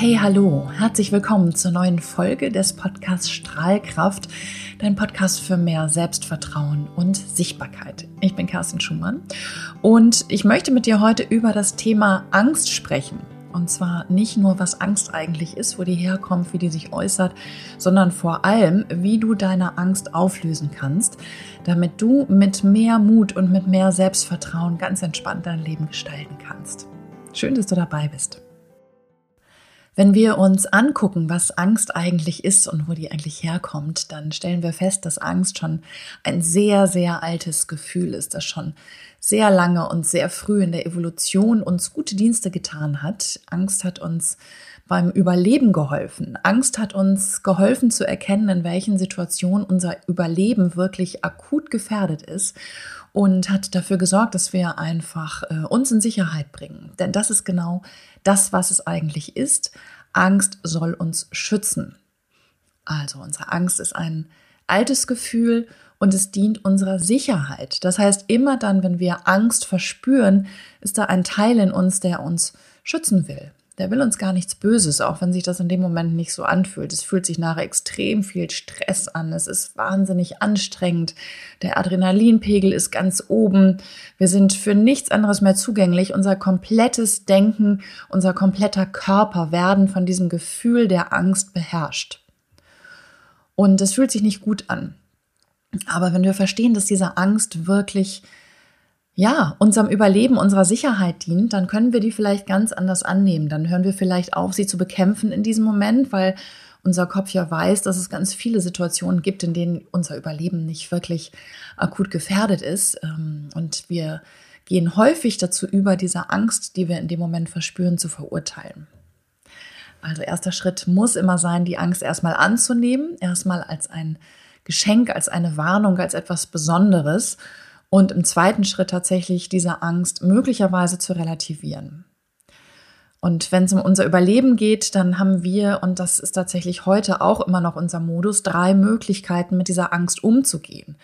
Hey, hallo, herzlich willkommen zur neuen Folge des Podcasts Strahlkraft, dein Podcast für mehr Selbstvertrauen und Sichtbarkeit. Ich bin Kerstin Schumann und ich möchte mit dir heute über das Thema Angst sprechen. Und zwar nicht nur, was Angst eigentlich ist, wo die herkommt, wie die sich äußert, sondern vor allem, wie du deine Angst auflösen kannst, damit du mit mehr Mut und mit mehr Selbstvertrauen ganz entspannt dein Leben gestalten kannst. Schön, dass du dabei bist. Wenn wir uns angucken, was Angst eigentlich ist und wo die eigentlich herkommt, dann stellen wir fest, dass Angst schon ein sehr, sehr altes Gefühl ist, das schon sehr lange und sehr früh in der Evolution uns gute Dienste getan hat. Angst hat uns beim Überleben geholfen. Angst hat uns geholfen zu erkennen, in welchen Situationen unser Überleben wirklich akut gefährdet ist und hat dafür gesorgt, dass wir einfach äh, uns in Sicherheit bringen. Denn das ist genau das, was es eigentlich ist. Angst soll uns schützen. Also unsere Angst ist ein altes Gefühl und es dient unserer Sicherheit. Das heißt, immer dann, wenn wir Angst verspüren, ist da ein Teil in uns, der uns schützen will. Der will uns gar nichts Böses, auch wenn sich das in dem Moment nicht so anfühlt. Es fühlt sich nachher extrem viel Stress an. Es ist wahnsinnig anstrengend. Der Adrenalinpegel ist ganz oben. Wir sind für nichts anderes mehr zugänglich. Unser komplettes Denken, unser kompletter Körper werden von diesem Gefühl der Angst beherrscht. Und es fühlt sich nicht gut an. Aber wenn wir verstehen, dass diese Angst wirklich ja, unserem Überleben, unserer Sicherheit dient, dann können wir die vielleicht ganz anders annehmen. Dann hören wir vielleicht auf, sie zu bekämpfen in diesem Moment, weil unser Kopf ja weiß, dass es ganz viele Situationen gibt, in denen unser Überleben nicht wirklich akut gefährdet ist. Ähm, und wir gehen häufig dazu über, diese Angst, die wir in dem Moment verspüren, zu verurteilen. Also erster Schritt muss immer sein, die Angst erstmal anzunehmen, erstmal als ein Geschenk, als eine Warnung, als etwas Besonderes und im zweiten Schritt tatsächlich diese Angst möglicherweise zu relativieren. Und wenn es um unser Überleben geht, dann haben wir, und das ist tatsächlich heute auch immer noch unser Modus, drei Möglichkeiten, mit dieser Angst umzugehen.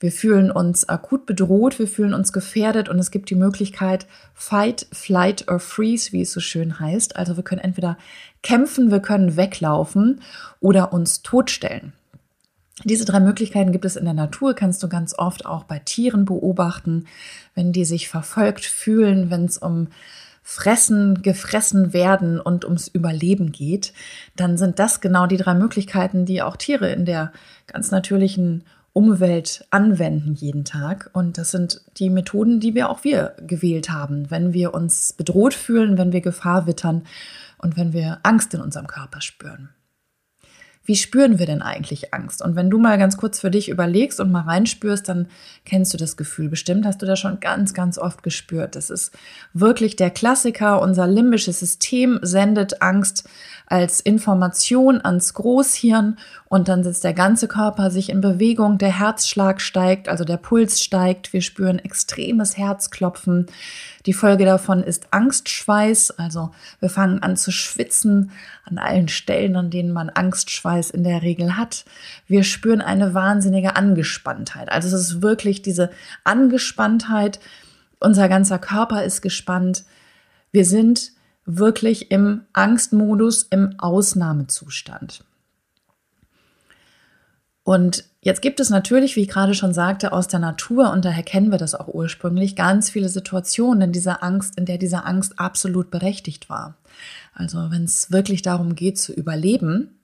Wir fühlen uns akut bedroht, wir fühlen uns gefährdet und es gibt die Möglichkeit Fight, Flight or Freeze, wie es so schön heißt. Also wir können entweder kämpfen, wir können weglaufen oder uns totstellen. Diese drei Möglichkeiten gibt es in der Natur, kannst du ganz oft auch bei Tieren beobachten, wenn die sich verfolgt fühlen, wenn es um Fressen, gefressen werden und ums Überleben geht, dann sind das genau die drei Möglichkeiten, die auch Tiere in der ganz natürlichen Umwelt anwenden jeden Tag. Und das sind die Methoden, die wir auch wir gewählt haben, wenn wir uns bedroht fühlen, wenn wir Gefahr wittern und wenn wir Angst in unserem Körper spüren wie spüren wir denn eigentlich Angst? Und wenn du mal ganz kurz für dich überlegst und mal reinspürst, dann kennst du das Gefühl bestimmt, hast du das schon ganz, ganz oft gespürt. Das ist wirklich der Klassiker. Unser limbisches System sendet Angst als Information ans Großhirn und dann setzt der ganze Körper sich in Bewegung, der Herzschlag steigt, also der Puls steigt, wir spüren extremes Herzklopfen. Die Folge davon ist Angstschweiß, also wir fangen an zu schwitzen an allen Stellen, an denen man Angstschweiß in der Regel hat. Wir spüren eine wahnsinnige Angespanntheit. Also es ist wirklich diese Angespanntheit, unser ganzer Körper ist gespannt. Wir sind wirklich im Angstmodus, im Ausnahmezustand. Und jetzt gibt es natürlich, wie ich gerade schon sagte, aus der Natur, und daher kennen wir das auch ursprünglich, ganz viele Situationen, in dieser Angst, in der diese Angst absolut berechtigt war. Also wenn es wirklich darum geht zu überleben,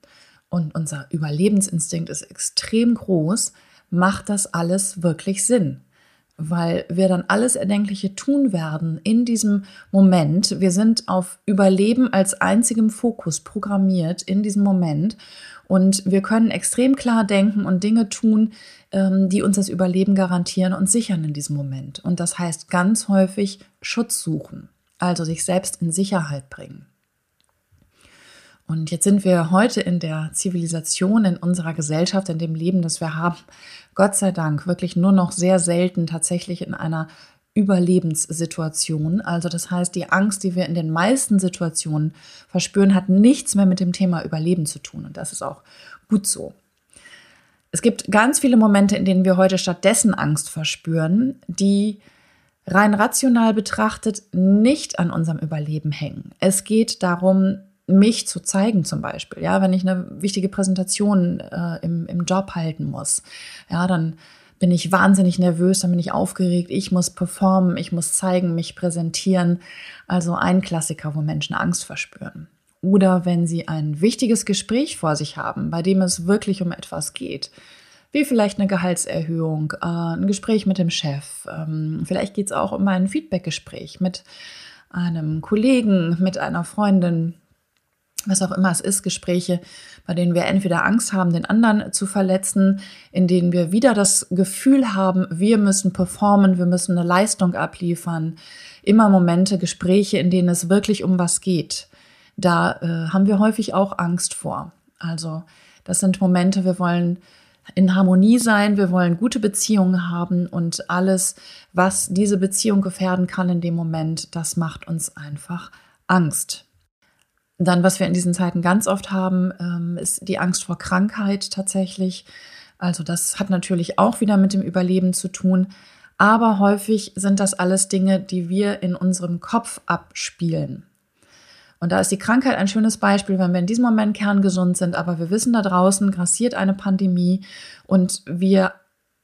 und unser Überlebensinstinkt ist extrem groß, macht das alles wirklich Sinn weil wir dann alles Erdenkliche tun werden in diesem Moment. Wir sind auf Überleben als einzigem Fokus programmiert in diesem Moment und wir können extrem klar denken und Dinge tun, ähm, die uns das Überleben garantieren und sichern in diesem Moment. Und das heißt ganz häufig Schutz suchen, also sich selbst in Sicherheit bringen. Und jetzt sind wir heute in der Zivilisation, in unserer Gesellschaft, in dem Leben, das wir haben, Gott sei Dank wirklich nur noch sehr selten tatsächlich in einer Überlebenssituation. Also das heißt, die Angst, die wir in den meisten Situationen verspüren, hat nichts mehr mit dem Thema Überleben zu tun. Und das ist auch gut so. Es gibt ganz viele Momente, in denen wir heute stattdessen Angst verspüren, die rein rational betrachtet nicht an unserem Überleben hängen. Es geht darum, mich zu zeigen zum Beispiel. Ja, wenn ich eine wichtige Präsentation äh, im, im Job halten muss, ja, dann bin ich wahnsinnig nervös, dann bin ich aufgeregt, ich muss performen, ich muss zeigen, mich präsentieren. Also ein Klassiker, wo Menschen Angst verspüren. Oder wenn sie ein wichtiges Gespräch vor sich haben, bei dem es wirklich um etwas geht, wie vielleicht eine Gehaltserhöhung, äh, ein Gespräch mit dem Chef, ähm, vielleicht geht es auch um ein Feedbackgespräch mit einem Kollegen, mit einer Freundin, was auch immer es ist, Gespräche, bei denen wir entweder Angst haben, den anderen zu verletzen, in denen wir wieder das Gefühl haben, wir müssen performen, wir müssen eine Leistung abliefern. Immer Momente, Gespräche, in denen es wirklich um was geht. Da äh, haben wir häufig auch Angst vor. Also das sind Momente, wir wollen in Harmonie sein, wir wollen gute Beziehungen haben und alles, was diese Beziehung gefährden kann in dem Moment, das macht uns einfach Angst. Dann, was wir in diesen Zeiten ganz oft haben, ähm, ist die Angst vor Krankheit tatsächlich. Also das hat natürlich auch wieder mit dem Überleben zu tun. Aber häufig sind das alles Dinge, die wir in unserem Kopf abspielen. Und da ist die Krankheit ein schönes Beispiel, wenn wir in diesem Moment kerngesund sind, aber wir wissen, da draußen grassiert eine Pandemie und wir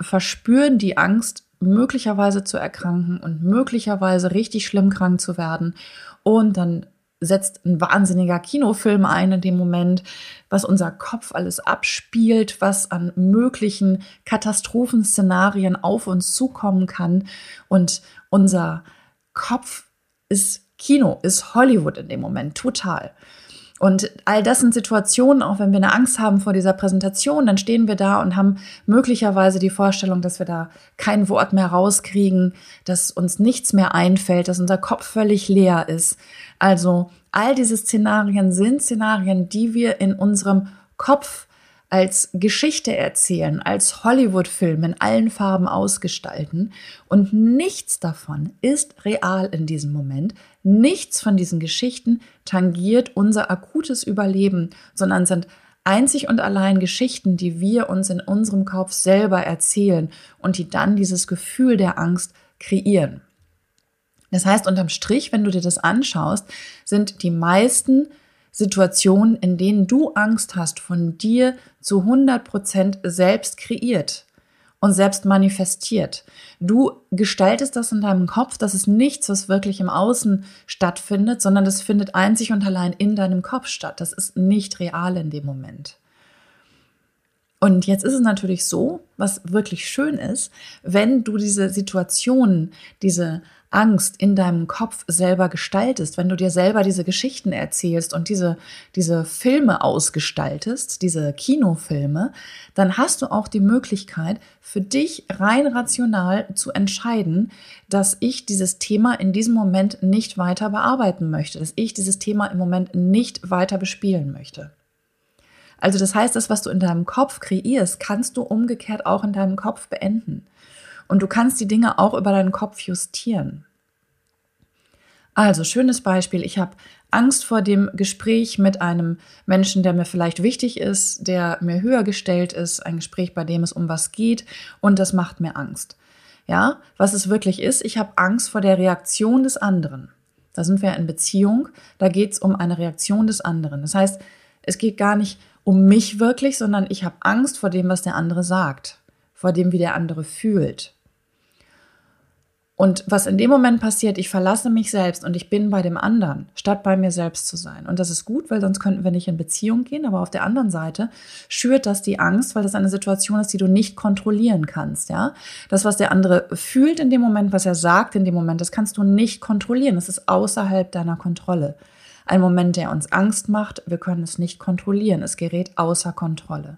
verspüren die Angst, möglicherweise zu erkranken und möglicherweise richtig schlimm krank zu werden. Und dann setzt ein wahnsinniger Kinofilm ein in dem Moment, was unser Kopf alles abspielt, was an möglichen Katastrophenszenarien auf uns zukommen kann. Und unser Kopf ist Kino, ist Hollywood in dem Moment, total. Und all das sind Situationen, auch wenn wir eine Angst haben vor dieser Präsentation, dann stehen wir da und haben möglicherweise die Vorstellung, dass wir da kein Wort mehr rauskriegen, dass uns nichts mehr einfällt, dass unser Kopf völlig leer ist. Also all diese Szenarien sind Szenarien, die wir in unserem Kopf als Geschichte erzählen, als Hollywood-Film in allen Farben ausgestalten. Und nichts davon ist real in diesem Moment. Nichts von diesen Geschichten tangiert unser akutes Überleben, sondern sind einzig und allein Geschichten, die wir uns in unserem Kopf selber erzählen und die dann dieses Gefühl der Angst kreieren. Das heißt, unterm Strich, wenn du dir das anschaust, sind die meisten Situationen, in denen du Angst hast, von dir zu 100 Prozent selbst kreiert und selbst manifestiert. Du gestaltest das in deinem Kopf, das ist nichts, was wirklich im Außen stattfindet, sondern das findet einzig und allein in deinem Kopf statt. Das ist nicht real in dem Moment. Und jetzt ist es natürlich so, was wirklich schön ist, wenn du diese Situationen, diese Angst in deinem Kopf selber gestaltest, wenn du dir selber diese Geschichten erzählst und diese, diese Filme ausgestaltest, diese Kinofilme, dann hast du auch die Möglichkeit, für dich rein rational zu entscheiden, dass ich dieses Thema in diesem Moment nicht weiter bearbeiten möchte, dass ich dieses Thema im Moment nicht weiter bespielen möchte. Also das heißt, das, was du in deinem Kopf kreierst, kannst du umgekehrt auch in deinem Kopf beenden. Und du kannst die Dinge auch über deinen Kopf justieren. Also, schönes Beispiel. Ich habe Angst vor dem Gespräch mit einem Menschen, der mir vielleicht wichtig ist, der mir höher gestellt ist, ein Gespräch, bei dem es um was geht und das macht mir Angst. Ja, was es wirklich ist, ich habe Angst vor der Reaktion des anderen. Da sind wir in Beziehung, da geht es um eine Reaktion des anderen. Das heißt, es geht gar nicht um mich wirklich, sondern ich habe Angst vor dem, was der andere sagt, vor dem, wie der andere fühlt. Und was in dem Moment passiert, ich verlasse mich selbst und ich bin bei dem anderen, statt bei mir selbst zu sein. Und das ist gut, weil sonst könnten wir nicht in Beziehung gehen. Aber auf der anderen Seite schürt das die Angst, weil das eine Situation ist, die du nicht kontrollieren kannst. Ja, das, was der andere fühlt in dem Moment, was er sagt in dem Moment, das kannst du nicht kontrollieren. Das ist außerhalb deiner Kontrolle. Ein Moment, der uns Angst macht, wir können es nicht kontrollieren. Es gerät außer Kontrolle.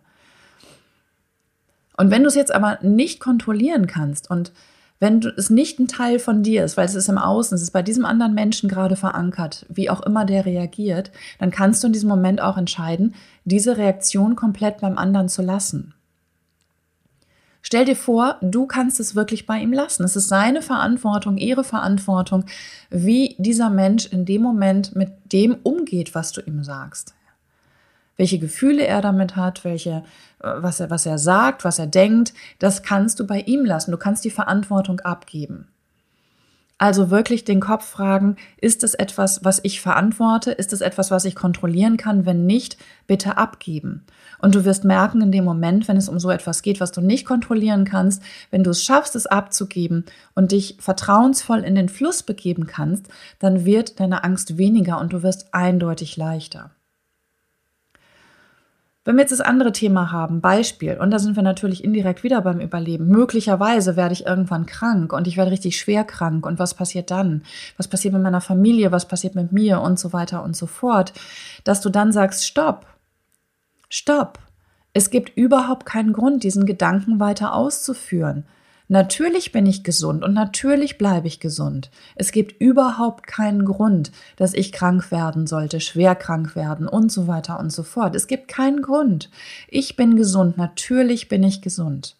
Und wenn du es jetzt aber nicht kontrollieren kannst und wenn du, es nicht ein Teil von dir ist, weil es ist im Außen, es ist bei diesem anderen Menschen gerade verankert, wie auch immer der reagiert, dann kannst du in diesem Moment auch entscheiden, diese Reaktion komplett beim anderen zu lassen. Stell dir vor, du kannst es wirklich bei ihm lassen. Es ist seine Verantwortung, ihre Verantwortung, wie dieser Mensch in dem Moment mit dem umgeht, was du ihm sagst welche Gefühle er damit hat, welche, äh, was er, was er sagt, was er denkt, das kannst du bei ihm lassen. Du kannst die Verantwortung abgeben. Also wirklich den Kopf fragen, ist es etwas, was ich verantworte? Ist es etwas, was ich kontrollieren kann? Wenn nicht, bitte abgeben. Und du wirst merken in dem Moment, wenn es um so etwas geht, was du nicht kontrollieren kannst, wenn du es schaffst, es abzugeben und dich vertrauensvoll in den Fluss begeben kannst, dann wird deine Angst weniger und du wirst eindeutig leichter. Wenn wir jetzt das andere Thema haben, Beispiel, und da sind wir natürlich indirekt wieder beim Überleben. Möglicherweise werde ich irgendwann krank und ich werde richtig schwer krank. Und was passiert dann? Was passiert mit meiner Familie? Was passiert mit mir? Und so weiter und so fort. Dass du dann sagst, stopp, stopp. Es gibt überhaupt keinen Grund, diesen Gedanken weiter auszuführen. Natürlich bin ich gesund und natürlich bleibe ich gesund. Es gibt überhaupt keinen Grund, dass ich krank werden sollte, schwer krank werden und so weiter und so fort. Es gibt keinen Grund. Ich bin gesund, natürlich bin ich gesund.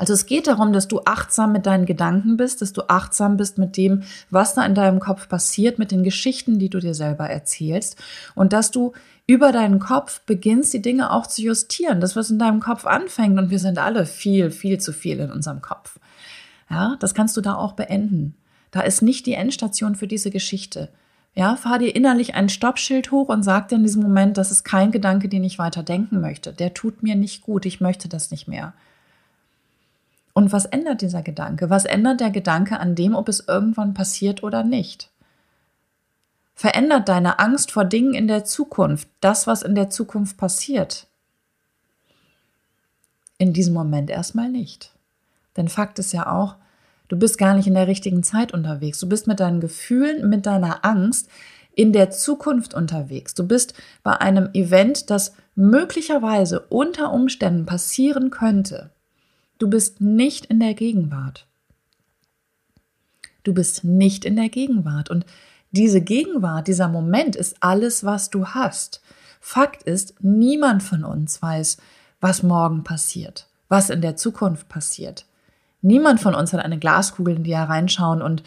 Also es geht darum, dass du achtsam mit deinen Gedanken bist, dass du achtsam bist mit dem, was da in deinem Kopf passiert, mit den Geschichten, die du dir selber erzählst und dass du über deinen Kopf beginnst, die Dinge auch zu justieren. Das, was in deinem Kopf anfängt und wir sind alle viel, viel zu viel in unserem Kopf. Ja, das kannst du da auch beenden. Da ist nicht die Endstation für diese Geschichte. Ja, fahr dir innerlich ein Stoppschild hoch und sag dir in diesem Moment, das ist kein Gedanke, den ich weiter denken möchte. Der tut mir nicht gut. Ich möchte das nicht mehr. Und was ändert dieser Gedanke? Was ändert der Gedanke an dem, ob es irgendwann passiert oder nicht? Verändert deine Angst vor Dingen in der Zukunft das, was in der Zukunft passiert? In diesem Moment erstmal nicht. Denn Fakt ist ja auch, du bist gar nicht in der richtigen Zeit unterwegs. Du bist mit deinen Gefühlen, mit deiner Angst in der Zukunft unterwegs. Du bist bei einem Event, das möglicherweise unter Umständen passieren könnte. Du bist nicht in der Gegenwart. Du bist nicht in der Gegenwart. Und diese Gegenwart, dieser Moment ist alles, was du hast. Fakt ist, niemand von uns weiß, was morgen passiert, was in der Zukunft passiert. Niemand von uns hat eine Glaskugel, in die er reinschauen und,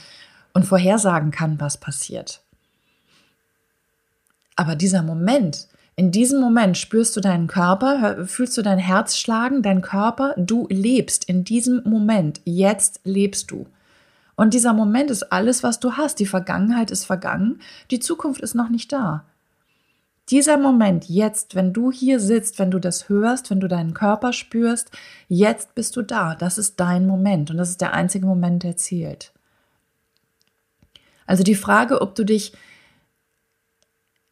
und vorhersagen kann, was passiert. Aber dieser Moment, in diesem Moment spürst du deinen Körper, fühlst du dein Herz schlagen, dein Körper, du lebst in diesem Moment, jetzt lebst du. Und dieser Moment ist alles, was du hast. Die Vergangenheit ist vergangen, die Zukunft ist noch nicht da. Dieser Moment, jetzt, wenn du hier sitzt, wenn du das hörst, wenn du deinen Körper spürst, jetzt bist du da. Das ist dein Moment und das ist der einzige Moment, der zählt. Also die Frage, ob du dich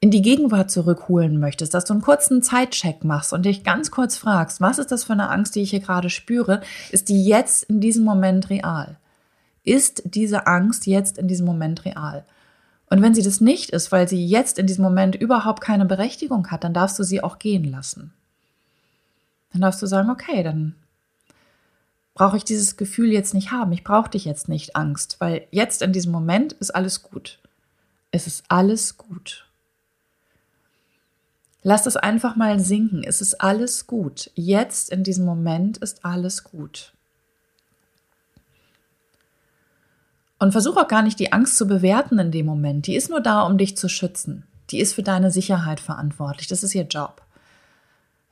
in die Gegenwart zurückholen möchtest, dass du einen kurzen Zeitcheck machst und dich ganz kurz fragst, was ist das für eine Angst, die ich hier gerade spüre, ist die jetzt in diesem Moment real? Ist diese Angst jetzt in diesem Moment real? Und wenn sie das nicht ist, weil sie jetzt in diesem Moment überhaupt keine Berechtigung hat, dann darfst du sie auch gehen lassen. Dann darfst du sagen, okay, dann brauche ich dieses Gefühl jetzt nicht haben. Ich brauche dich jetzt nicht, Angst, weil jetzt in diesem Moment ist alles gut. Es ist alles gut. Lass es einfach mal sinken. Es ist alles gut. Jetzt in diesem Moment ist alles gut. Und versuch auch gar nicht die Angst zu bewerten in dem Moment. Die ist nur da, um dich zu schützen. Die ist für deine Sicherheit verantwortlich. Das ist ihr Job.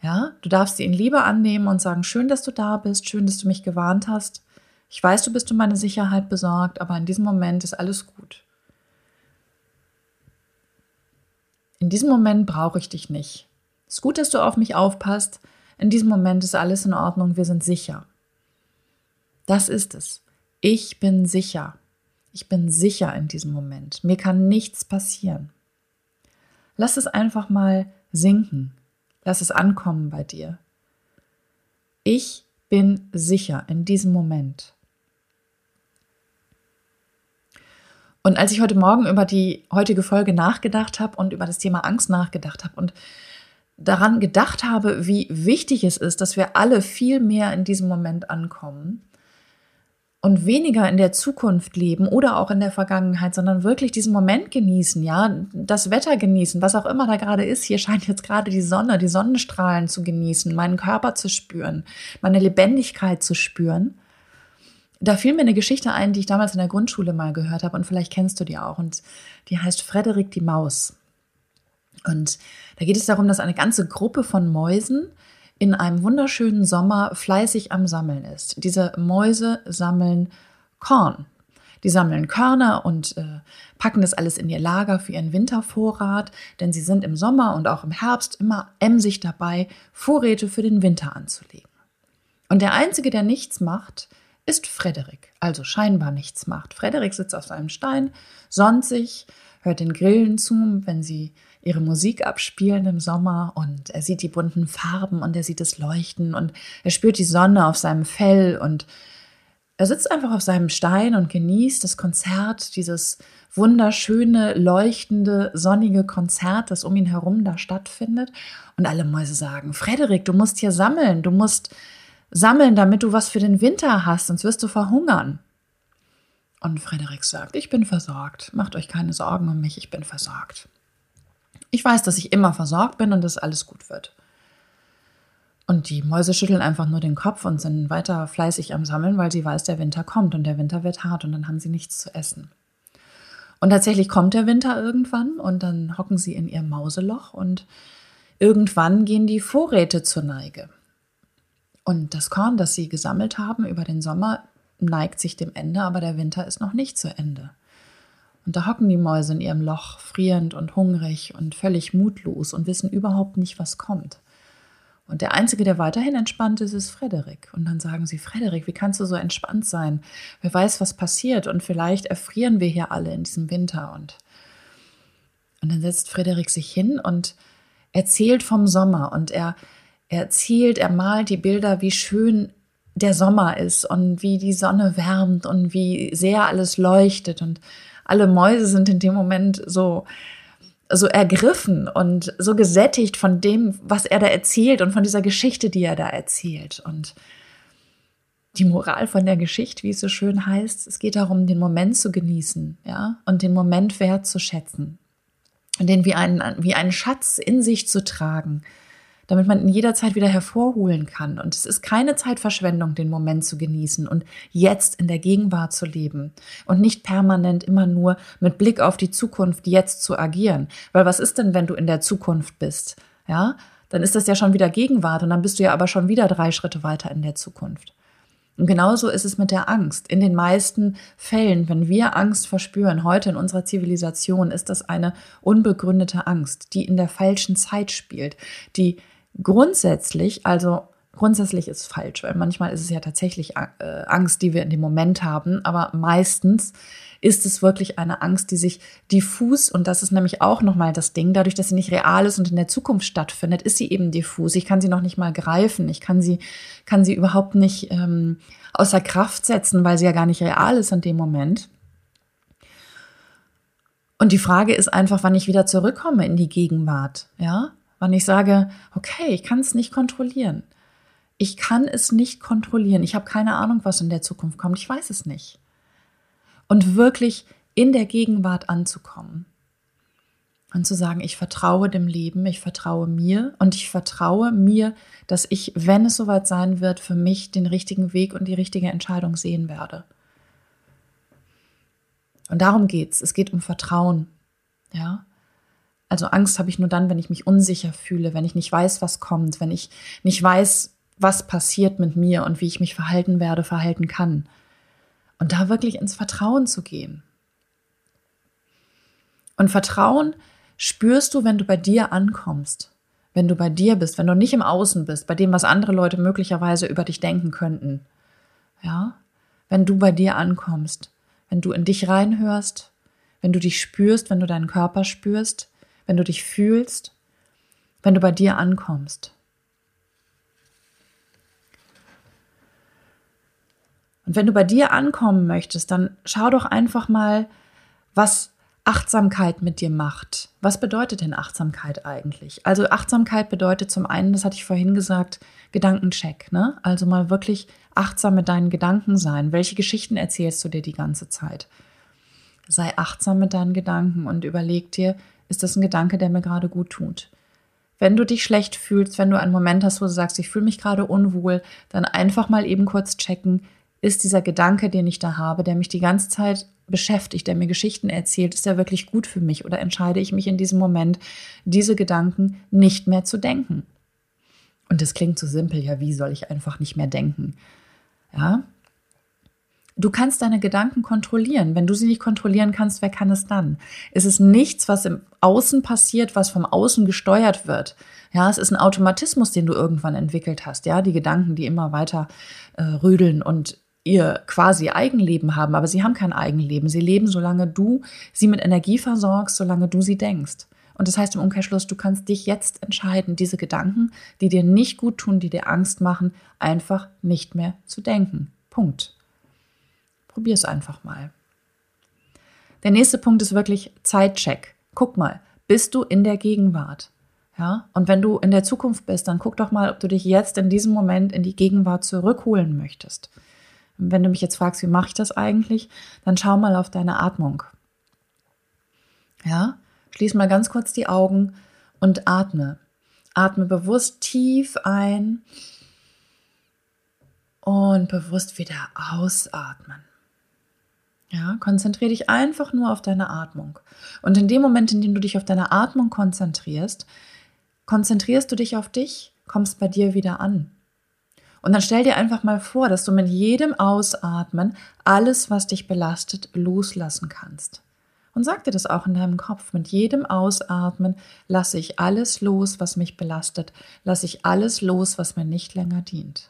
Ja, du darfst sie in Liebe annehmen und sagen, schön, dass du da bist, schön, dass du mich gewarnt hast. Ich weiß, du bist um meine Sicherheit besorgt, aber in diesem Moment ist alles gut. In diesem Moment brauche ich dich nicht. Es ist gut, dass du auf mich aufpasst. In diesem Moment ist alles in Ordnung. Wir sind sicher. Das ist es. Ich bin sicher. Ich bin sicher in diesem Moment. Mir kann nichts passieren. Lass es einfach mal sinken. Lass es ankommen bei dir. Ich bin sicher in diesem Moment. Und als ich heute Morgen über die heutige Folge nachgedacht habe und über das Thema Angst nachgedacht habe und daran gedacht habe, wie wichtig es ist, dass wir alle viel mehr in diesem Moment ankommen und weniger in der Zukunft leben oder auch in der Vergangenheit, sondern wirklich diesen Moment genießen, ja, das Wetter genießen, was auch immer da gerade ist. Hier scheint jetzt gerade die Sonne, die Sonnenstrahlen zu genießen, meinen Körper zu spüren, meine Lebendigkeit zu spüren da fiel mir eine Geschichte ein, die ich damals in der Grundschule mal gehört habe und vielleicht kennst du die auch. Und die heißt Frederik die Maus. Und da geht es darum, dass eine ganze Gruppe von Mäusen in einem wunderschönen Sommer fleißig am Sammeln ist. Diese Mäuse sammeln Korn. Die sammeln Körner und äh, packen das alles in ihr Lager für ihren Wintervorrat, denn sie sind im Sommer und auch im Herbst immer emsig dabei, Vorräte für den Winter anzulegen. Und der Einzige, der nichts macht, ist Frederik, also scheinbar nichts macht. Frederik sitzt auf seinem Stein, sonnt sich, hört den Grillen zu, wenn sie ihre Musik abspielen im Sommer. Und er sieht die bunten Farben und er sieht es leuchten. Und er spürt die Sonne auf seinem Fell. Und er sitzt einfach auf seinem Stein und genießt das Konzert, dieses wunderschöne, leuchtende, sonnige Konzert, das um ihn herum da stattfindet. Und alle Mäuse sagen, Frederik, du musst hier sammeln, du musst sammeln, damit du was für den Winter hast, sonst wirst du verhungern. Und Frederik sagt, ich bin versorgt, macht euch keine Sorgen um mich, ich bin versorgt. Ich weiß, dass ich immer versorgt bin und dass alles gut wird. Und die Mäuse schütteln einfach nur den Kopf und sind weiter fleißig am Sammeln, weil sie weiß, der Winter kommt und der Winter wird hart und dann haben sie nichts zu essen. Und tatsächlich kommt der Winter irgendwann und dann hocken sie in ihrem Mauseloch und irgendwann gehen die Vorräte zur Neige. Und das Korn, das sie gesammelt haben über den Sommer, neigt sich dem Ende, aber der Winter ist noch nicht zu Ende. Und da hocken die Mäuse in ihrem Loch, frierend und hungrig und völlig mutlos und wissen überhaupt nicht, was kommt. Und der Einzige, der weiterhin entspannt ist, ist Frederik. Und dann sagen sie, Frederik, wie kannst du so entspannt sein? Wer weiß, was passiert? Und vielleicht erfrieren wir hier alle in diesem Winter. Und, und dann setzt Frederik sich hin und erzählt vom Sommer. Und er, er erzählt, er malt die Bilder, wie schön der Sommer ist und wie die Sonne wärmt und wie sehr alles leuchtet. Und alle Mäuse sind in dem Moment so, so ergriffen und so gesättigt von dem, was er da erzählt und von dieser Geschichte, die er da erzählt. Und die Moral von der Geschichte, wie es so schön heißt, es geht darum, den Moment zu genießen, ja, und den Moment wertzuschätzen. Und den wie einen, wie einen Schatz in sich zu tragen damit man ihn jederzeit wieder hervorholen kann. Und es ist keine Zeitverschwendung, den Moment zu genießen und jetzt in der Gegenwart zu leben und nicht permanent immer nur mit Blick auf die Zukunft jetzt zu agieren. Weil was ist denn, wenn du in der Zukunft bist? Ja, dann ist das ja schon wieder Gegenwart und dann bist du ja aber schon wieder drei Schritte weiter in der Zukunft. Und genauso ist es mit der Angst. In den meisten Fällen, wenn wir Angst verspüren, heute in unserer Zivilisation, ist das eine unbegründete Angst, die in der falschen Zeit spielt, die Grundsätzlich, also grundsätzlich ist falsch, weil manchmal ist es ja tatsächlich äh, Angst, die wir in dem Moment haben, aber meistens ist es wirklich eine Angst, die sich diffus, und das ist nämlich auch nochmal das Ding, dadurch, dass sie nicht real ist und in der Zukunft stattfindet, ist sie eben diffus. Ich kann sie noch nicht mal greifen. Ich kann sie, kann sie überhaupt nicht ähm, außer Kraft setzen, weil sie ja gar nicht real ist in dem Moment. Und die Frage ist einfach, wann ich wieder zurückkomme in die Gegenwart, ja? Wann ich sage, okay, ich kann es nicht kontrollieren. Ich kann es nicht kontrollieren. Ich habe keine Ahnung, was in der Zukunft kommt. Ich weiß es nicht. Und wirklich in der Gegenwart anzukommen. Und zu sagen, ich vertraue dem Leben, ich vertraue mir und ich vertraue mir, dass ich, wenn es soweit sein wird, für mich den richtigen Weg und die richtige Entscheidung sehen werde. Und darum geht's. Es geht um Vertrauen. Ja. Also Angst habe ich nur dann, wenn ich mich unsicher fühle, wenn ich nicht weiß, was kommt, wenn ich nicht weiß, was passiert mit mir und wie ich mich verhalten werde, verhalten kann. Und da wirklich ins Vertrauen zu gehen. Und Vertrauen spürst du, wenn du bei dir ankommst, wenn du bei dir bist, wenn du nicht im Außen bist, bei dem, was andere Leute möglicherweise über dich denken könnten. Ja? Wenn du bei dir ankommst, wenn du in dich reinhörst, wenn du dich spürst, wenn du deinen Körper spürst, wenn du dich fühlst, wenn du bei dir ankommst. Und wenn du bei dir ankommen möchtest, dann schau doch einfach mal, was Achtsamkeit mit dir macht. Was bedeutet denn Achtsamkeit eigentlich? Also Achtsamkeit bedeutet zum einen, das hatte ich vorhin gesagt, Gedankencheck. Ne? Also mal wirklich achtsam mit deinen Gedanken sein. Welche Geschichten erzählst du dir die ganze Zeit? Sei achtsam mit deinen Gedanken und überleg dir, ist das ein Gedanke, der mir gerade gut tut. Wenn du dich schlecht fühlst, wenn du einen Moment hast, wo du sagst, ich fühle mich gerade unwohl, dann einfach mal eben kurz checken, ist dieser Gedanke, den ich da habe, der mich die ganze Zeit beschäftigt, der mir Geschichten erzählt, ist der wirklich gut für mich oder entscheide ich mich in diesem Moment, diese Gedanken nicht mehr zu denken? Und das klingt so simpel, ja, wie soll ich einfach nicht mehr denken? Ja, Du kannst deine Gedanken kontrollieren. Wenn du sie nicht kontrollieren kannst, wer kann es dann? Es ist nichts, was im Außen passiert, was vom Außen gesteuert wird. Ja, es ist ein Automatismus, den du irgendwann entwickelt hast. Ja, die Gedanken, die immer weiter äh, rödeln und ihr quasi Eigenleben haben, aber sie haben kein Eigenleben. Sie leben, solange du sie mit Energie versorgst, solange du sie denkst. Und das heißt im Umkehrschluss, du kannst dich jetzt entscheiden, diese Gedanken, die dir nicht gut tun, die dir Angst machen, einfach nicht mehr zu denken. Punkt. Probier es einfach mal. Der nächste Punkt ist wirklich Zeitcheck. Guck mal, bist du in der Gegenwart? Ja, und wenn du in der Zukunft bist, dann guck doch mal, ob du dich jetzt in diesem Moment in die Gegenwart zurückholen möchtest. Und wenn du mich jetzt fragst, wie mache ich das eigentlich, dann schau mal auf deine Atmung. Ja, schließ mal ganz kurz die Augen und atme. Atme bewusst tief ein und bewusst wieder ausatmen. Ja, konzentriere dich einfach nur auf deine Atmung. Und in dem Moment, in dem du dich auf deine Atmung konzentrierst, konzentrierst du dich auf dich, kommst bei dir wieder an. Und dann stell dir einfach mal vor, dass du mit jedem Ausatmen alles, was dich belastet, loslassen kannst. Und sag dir das auch in deinem Kopf. Mit jedem Ausatmen lasse ich alles los, was mich belastet, lasse ich alles los, was mir nicht länger dient.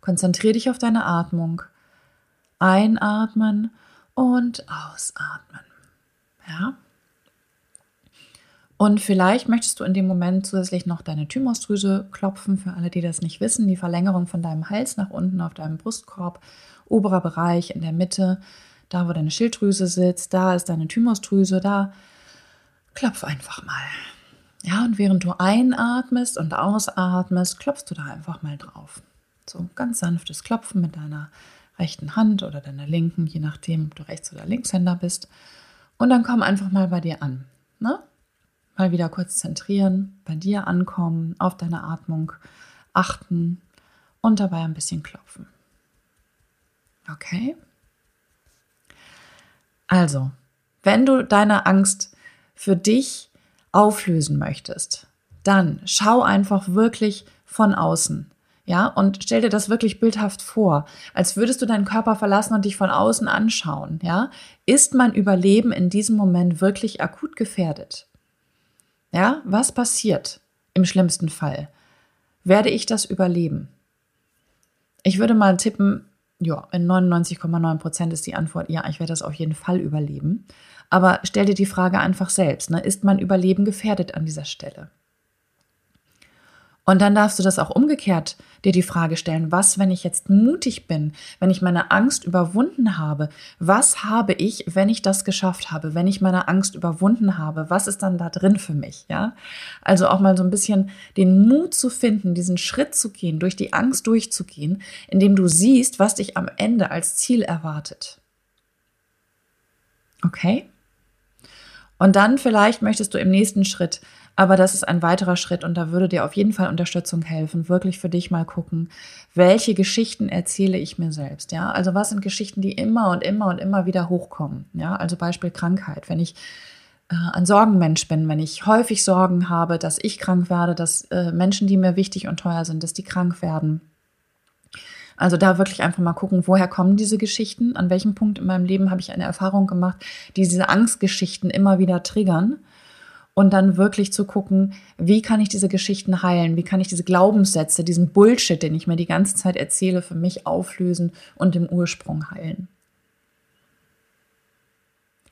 Konzentriere dich auf deine Atmung Einatmen und ausatmen. Ja? Und vielleicht möchtest du in dem Moment zusätzlich noch deine Thymusdrüse klopfen, für alle, die das nicht wissen, die Verlängerung von deinem Hals nach unten auf deinem Brustkorb, oberer Bereich in der Mitte, da wo deine Schilddrüse sitzt, da ist deine Thymusdrüse, da klopf einfach mal. Ja, und während du einatmest und ausatmest, klopfst du da einfach mal drauf. So ganz sanftes Klopfen mit deiner rechten Hand oder deiner linken, je nachdem, ob du Rechts- oder Linkshänder bist. Und dann komm einfach mal bei dir an. Ne? Mal wieder kurz zentrieren, bei dir ankommen, auf deine Atmung achten und dabei ein bisschen klopfen. Okay? Also, wenn du deine Angst für dich auflösen möchtest, dann schau einfach wirklich von außen. Ja, und stell dir das wirklich bildhaft vor, als würdest du deinen Körper verlassen und dich von außen anschauen. Ja, ist mein Überleben in diesem Moment wirklich akut gefährdet? Ja, was passiert im schlimmsten Fall? Werde ich das überleben? Ich würde mal tippen, ja, in 99,9 Prozent ist die Antwort, ja, ich werde das auf jeden Fall überleben. Aber stell dir die Frage einfach selbst, ne? ist mein Überleben gefährdet an dieser Stelle? Und dann darfst du das auch umgekehrt dir die Frage stellen, was, wenn ich jetzt mutig bin, wenn ich meine Angst überwunden habe? Was habe ich, wenn ich das geschafft habe, wenn ich meine Angst überwunden habe? Was ist dann da drin für mich? Ja? Also auch mal so ein bisschen den Mut zu finden, diesen Schritt zu gehen, durch die Angst durchzugehen, indem du siehst, was dich am Ende als Ziel erwartet. Okay? Und dann vielleicht möchtest du im nächsten Schritt aber das ist ein weiterer Schritt und da würde dir auf jeden Fall Unterstützung helfen. Wirklich für dich mal gucken, welche Geschichten erzähle ich mir selbst. Ja, also was sind Geschichten, die immer und immer und immer wieder hochkommen. Ja, also Beispiel Krankheit. Wenn ich äh, ein Sorgenmensch bin, wenn ich häufig Sorgen habe, dass ich krank werde, dass äh, Menschen, die mir wichtig und teuer sind, dass die krank werden. Also da wirklich einfach mal gucken, woher kommen diese Geschichten, an welchem Punkt in meinem Leben habe ich eine Erfahrung gemacht, die diese Angstgeschichten immer wieder triggern und dann wirklich zu gucken, wie kann ich diese Geschichten heilen, wie kann ich diese Glaubenssätze, diesen Bullshit, den ich mir die ganze Zeit erzähle, für mich auflösen und im Ursprung heilen.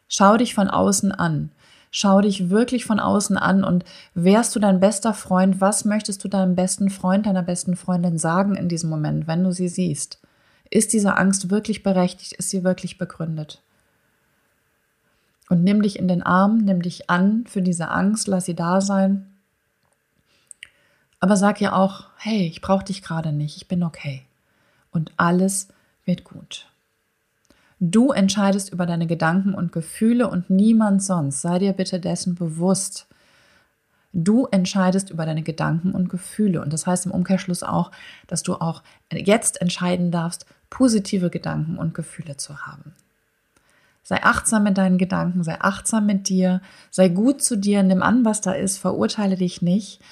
Schau dich von außen an. Schau dich wirklich von außen an und wärst du dein bester Freund, was möchtest du deinem besten Freund, deiner besten Freundin sagen in diesem Moment, wenn du sie siehst? Ist diese Angst wirklich berechtigt? Ist sie wirklich begründet? Und nimm dich in den Arm, nimm dich an für diese Angst, lass sie da sein. Aber sag ihr auch, hey, ich brauche dich gerade nicht, ich bin okay. Und alles wird gut. Du entscheidest über deine Gedanken und Gefühle und niemand sonst. Sei dir bitte dessen bewusst. Du entscheidest über deine Gedanken und Gefühle. Und das heißt im Umkehrschluss auch, dass du auch jetzt entscheiden darfst, positive Gedanken und Gefühle zu haben. Sei achtsam mit deinen Gedanken, sei achtsam mit dir, sei gut zu dir, nimm an, was da ist, verurteile dich nicht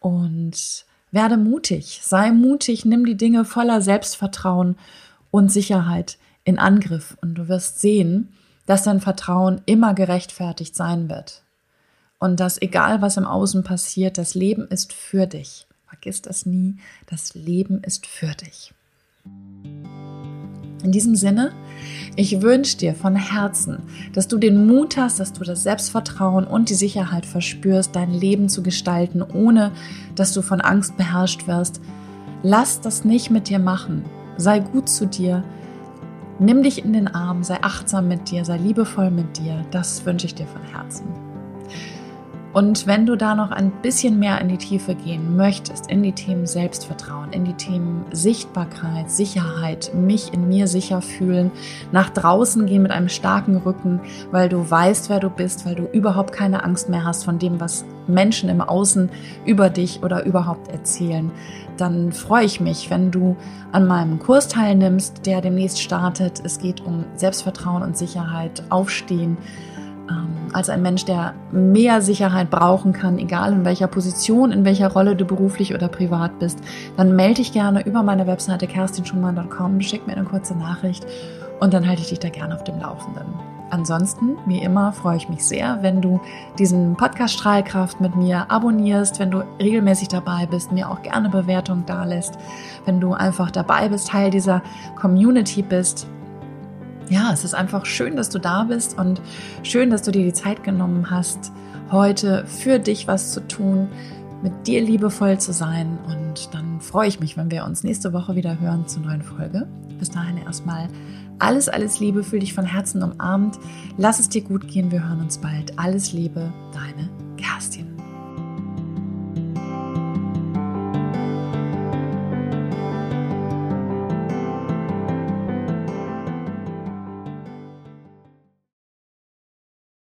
und werde mutig, sei mutig, nimm die Dinge voller Selbstvertrauen und Sicherheit in Angriff und du wirst sehen, dass dein Vertrauen immer gerechtfertigt sein wird. Und dass egal was im Außen passiert, das Leben ist für dich. Vergiss das nie, das Leben ist für dich. In diesem Sinne, ich wünsche dir von Herzen, dass du den Mut hast, dass du das Selbstvertrauen und die Sicherheit verspürst, dein Leben zu gestalten, ohne dass du von Angst beherrscht wirst. Lass das nicht mit dir machen. Sei gut zu dir. Nimm dich in den Arm, sei achtsam mit dir, sei liebevoll mit dir. Das wünsche ich dir von Herzen. Und wenn du da noch ein bisschen mehr in die Tiefe gehen möchtest, in die Themen Selbstvertrauen, in die Themen Sichtbarkeit, Sicherheit, mich in mir sicher fühlen, nach draußen gehen mit einem starken Rücken, weil du weißt, wer du bist, weil du überhaupt keine Angst mehr hast von dem, was Menschen im Außen über dich oder überhaupt erzählen, dann freue ich mich, wenn du an meinem Kurs teilnimmst, der demnächst startet. Es geht um Selbstvertrauen und Sicherheit, Aufstehen als ein Mensch, der mehr Sicherheit brauchen kann, egal in welcher Position, in welcher Rolle du beruflich oder privat bist, dann melde dich gerne über meine Webseite kerstinschumann.com, schick mir eine kurze Nachricht und dann halte ich dich da gerne auf dem Laufenden. Ansonsten, wie immer, freue ich mich sehr, wenn du diesen Podcast Strahlkraft mit mir abonnierst, wenn du regelmäßig dabei bist, mir auch gerne Bewertung da lässt, wenn du einfach dabei bist, Teil dieser Community bist ja, es ist einfach schön, dass du da bist und schön, dass du dir die Zeit genommen hast, heute für dich was zu tun, mit dir liebevoll zu sein. Und dann freue ich mich, wenn wir uns nächste Woche wieder hören zur neuen Folge. Bis dahin erstmal alles, alles Liebe, fühl dich von Herzen umarmt. Lass es dir gut gehen, wir hören uns bald. Alles Liebe, deine Kerstin.